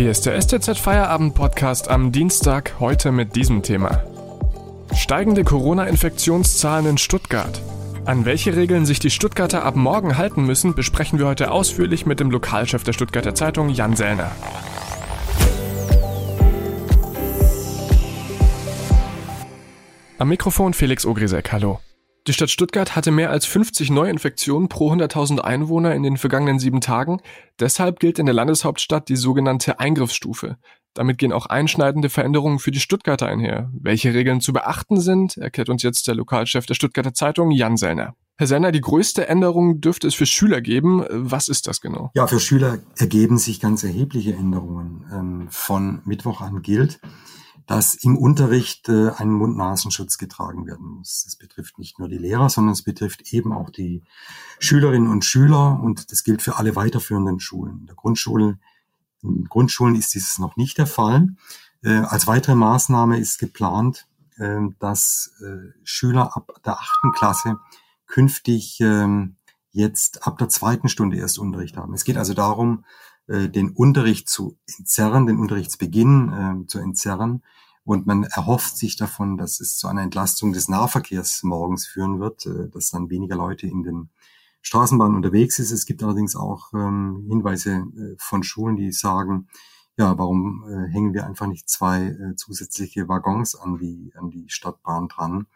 Hier ist der STZ Feierabend Podcast am Dienstag, heute mit diesem Thema. Steigende Corona-Infektionszahlen in Stuttgart. An welche Regeln sich die Stuttgarter ab morgen halten müssen, besprechen wir heute ausführlich mit dem Lokalchef der Stuttgarter Zeitung, Jan Sellner. Am Mikrofon Felix Ogrisek, hallo. Die Stadt Stuttgart hatte mehr als 50 Neuinfektionen pro 100.000 Einwohner in den vergangenen sieben Tagen. Deshalb gilt in der Landeshauptstadt die sogenannte Eingriffsstufe. Damit gehen auch einschneidende Veränderungen für die Stuttgarter einher. Welche Regeln zu beachten sind, erklärt uns jetzt der Lokalchef der Stuttgarter Zeitung, Jan Sellner. Herr Sellner, die größte Änderung dürfte es für Schüler geben. Was ist das genau? Ja, für Schüler ergeben sich ganz erhebliche Änderungen. Ähm, von Mittwoch an gilt, dass im Unterricht äh, ein Mund-Nasenschutz getragen werden muss. Das betrifft nicht nur die Lehrer, sondern es betrifft eben auch die Schülerinnen und Schüler und das gilt für alle weiterführenden Schulen. In der Grundschule, in Grundschulen ist dieses noch nicht der Fall. Äh, als weitere Maßnahme ist geplant, äh, dass äh, Schüler ab der achten Klasse künftig ähm, jetzt ab der zweiten Stunde erst Unterricht haben. Es geht also darum, äh, den Unterricht zu entzerren, den Unterrichtsbeginn äh, zu entzerren. Und man erhofft sich davon, dass es zu einer Entlastung des Nahverkehrs morgens führen wird, äh, dass dann weniger Leute in den Straßenbahnen unterwegs ist. Es gibt allerdings auch ähm, Hinweise äh, von Schulen, die sagen, ja, warum äh, hängen wir einfach nicht zwei zusätzliche Waggons an die, an die Stadtbahn dran?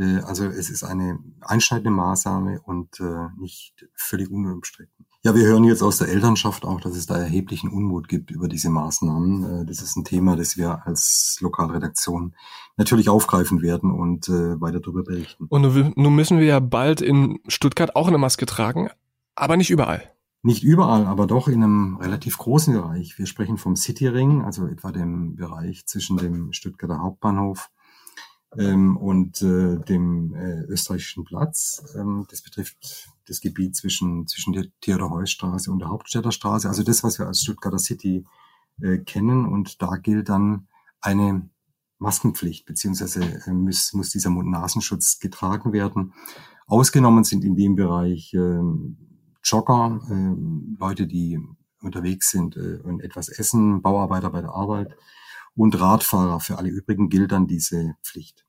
Äh, also es ist eine einschneidende Maßnahme und äh, nicht völlig unumstritten. Ja, wir hören jetzt aus der Elternschaft auch, dass es da erheblichen Unmut gibt über diese Maßnahmen. Äh, das ist ein Thema, das wir als Lokalredaktion natürlich aufgreifen werden und weiter darüber berichten. Und nun müssen wir ja bald in Stuttgart auch eine Maske tragen, aber nicht überall. Nicht überall, aber doch in einem relativ großen Bereich. Wir sprechen vom Cityring, also etwa dem Bereich zwischen dem Stuttgarter Hauptbahnhof ähm, und äh, dem äh, österreichischen Platz. Ähm, das betrifft das Gebiet zwischen, zwischen der Theodor-Heuss-Straße und der Hauptstädter Straße, also das, was wir als Stuttgarter City äh, kennen. Und da gilt dann eine Maskenpflicht, beziehungsweise äh, muss, muss dieser Mund-Nasenschutz getragen werden. Ausgenommen sind in dem Bereich äh, Jogger, äh, Leute, die unterwegs sind äh, und etwas essen, Bauarbeiter bei der Arbeit und Radfahrer. Für alle übrigen gilt dann diese Pflicht.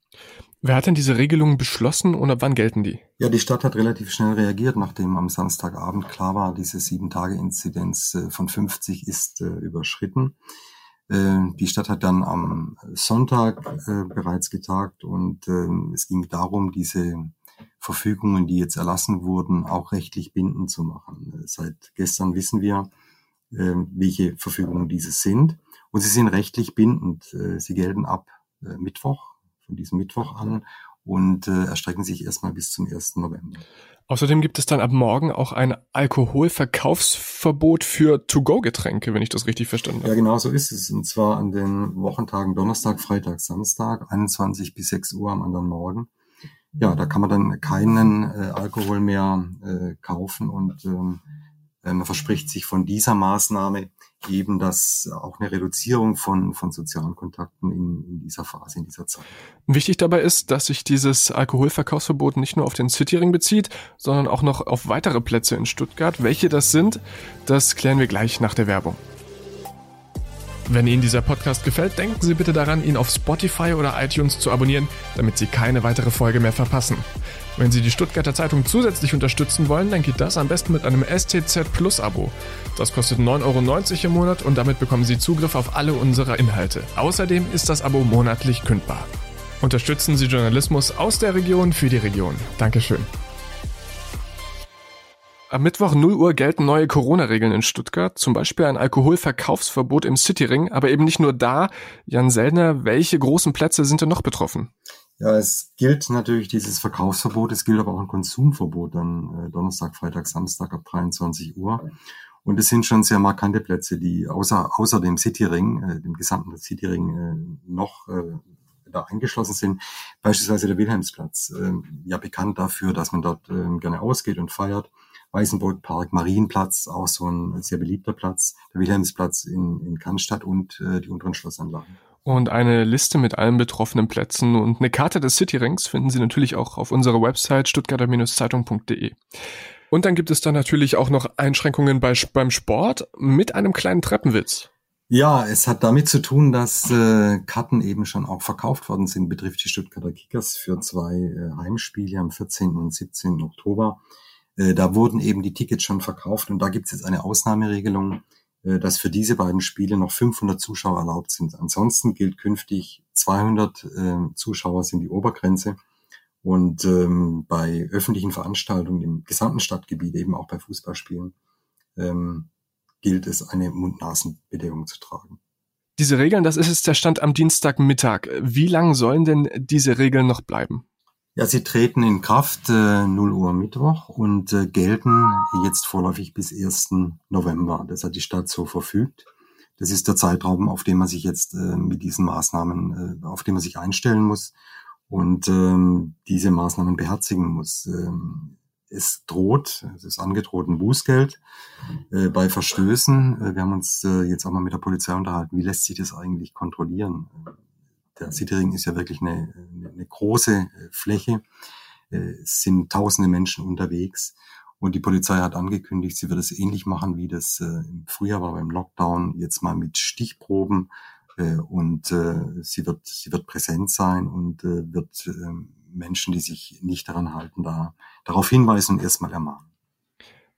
Wer hat denn diese Regelungen beschlossen und ab wann gelten die? Ja, die Stadt hat relativ schnell reagiert, nachdem am Samstagabend klar war, diese Sieben-Tage-Inzidenz äh, von 50 ist äh, überschritten. Äh, die Stadt hat dann am Sonntag äh, bereits getagt und ähm, es ging darum, diese Verfügungen, die jetzt erlassen wurden, auch rechtlich bindend zu machen. Seit gestern wissen wir, welche Verfügungen diese sind und sie sind rechtlich bindend. Äh, sie gelten ab Mittwoch von diesem Mittwoch an und äh, erstrecken sich erstmal bis zum 1. November. Außerdem gibt es dann ab morgen auch ein Alkoholverkaufsverbot für To-Go-Getränke, wenn ich das richtig verstanden habe. Ja, genau so ist es. Und zwar an den Wochentagen Donnerstag, Freitag, Samstag, 21 bis 6 Uhr am anderen Morgen. Ja, da kann man dann keinen äh, Alkohol mehr äh, kaufen und ähm, äh, man verspricht sich von dieser Maßnahme eben, dass auch eine Reduzierung von, von sozialen Kontakten in, in dieser Phase, in dieser Zeit. Wichtig dabei ist, dass sich dieses Alkoholverkaufsverbot nicht nur auf den Cityring bezieht, sondern auch noch auf weitere Plätze in Stuttgart. Welche das sind, das klären wir gleich nach der Werbung. Wenn Ihnen dieser Podcast gefällt, denken Sie bitte daran, ihn auf Spotify oder iTunes zu abonnieren, damit Sie keine weitere Folge mehr verpassen. Wenn Sie die Stuttgarter Zeitung zusätzlich unterstützen wollen, dann geht das am besten mit einem STZ Plus Abo. Das kostet 9,90 Euro im Monat und damit bekommen Sie Zugriff auf alle unsere Inhalte. Außerdem ist das Abo monatlich kündbar. Unterstützen Sie Journalismus aus der Region für die Region. Dankeschön. Am Mittwoch 0 Uhr gelten neue Corona-Regeln in Stuttgart, zum Beispiel ein Alkoholverkaufsverbot im Cityring, aber eben nicht nur da. Jan Sellner, welche großen Plätze sind denn noch betroffen? Ja, es gilt natürlich dieses Verkaufsverbot, es gilt aber auch ein Konsumverbot dann äh, Donnerstag, Freitag, Samstag ab 23 Uhr. Und es sind schon sehr markante Plätze, die außer, außer dem Cityring, äh, dem gesamten Cityring äh, noch äh, da eingeschlossen sind. Beispielsweise der Wilhelmsplatz, äh, ja bekannt dafür, dass man dort äh, gerne ausgeht und feiert. Weißenburgpark, Marienplatz, auch so ein sehr beliebter Platz, der Wilhelmsplatz in, in Cannstatt und äh, die unteren Schlossanlagen. Und eine Liste mit allen betroffenen Plätzen und eine Karte des Cityrings finden Sie natürlich auch auf unserer Website stuttgarter-zeitung.de. Und dann gibt es dann natürlich auch noch Einschränkungen bei, beim Sport mit einem kleinen Treppenwitz. Ja, es hat damit zu tun, dass äh, Karten eben schon auch verkauft worden sind, betrifft die Stuttgarter Kickers für zwei äh, Heimspiele am 14. und 17. Oktober. Äh, da wurden eben die Tickets schon verkauft und da gibt es jetzt eine Ausnahmeregelung, dass für diese beiden Spiele noch 500 Zuschauer erlaubt sind. Ansonsten gilt künftig 200 äh, Zuschauer sind die Obergrenze. Und ähm, bei öffentlichen Veranstaltungen im gesamten Stadtgebiet, eben auch bei Fußballspielen, ähm, gilt es, eine Mund-Nasen-Bedeckung zu tragen. Diese Regeln, das ist jetzt der Stand am Dienstagmittag. Wie lang sollen denn diese Regeln noch bleiben? Ja, sie treten in Kraft äh, 0 Uhr Mittwoch und äh, gelten jetzt vorläufig bis 1. November. Das hat die Stadt so verfügt. Das ist der Zeitraum, auf den man sich jetzt äh, mit diesen Maßnahmen, äh, auf den man sich einstellen muss und ähm, diese Maßnahmen beherzigen muss. Ähm, es droht, es ist angedroht ein Bußgeld äh, bei Verstößen. Äh, wir haben uns äh, jetzt auch mal mit der Polizei unterhalten. Wie lässt sich das eigentlich kontrollieren? Der Cityring ist ja wirklich eine, eine große äh, Fläche. Äh, es sind tausende Menschen unterwegs. Und die Polizei hat angekündigt, sie wird es ähnlich machen, wie das äh, im Frühjahr war beim Lockdown, jetzt mal mit Stichproben. Und sie, wird, sie wird präsent sein und wird äh, Menschen, die sich nicht daran halten, da darauf hinweisen und erstmal ermahnen.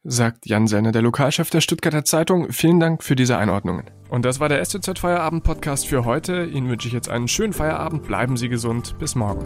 Sagt Jan Senner, der Lokalchef der Stuttgarter Zeitung. Vielen Dank für diese Einordnungen. Und das war der STZ Feierabend Podcast für heute. Ihnen wünsche ich jetzt einen schönen Feierabend. Bleiben Sie gesund. Bis morgen.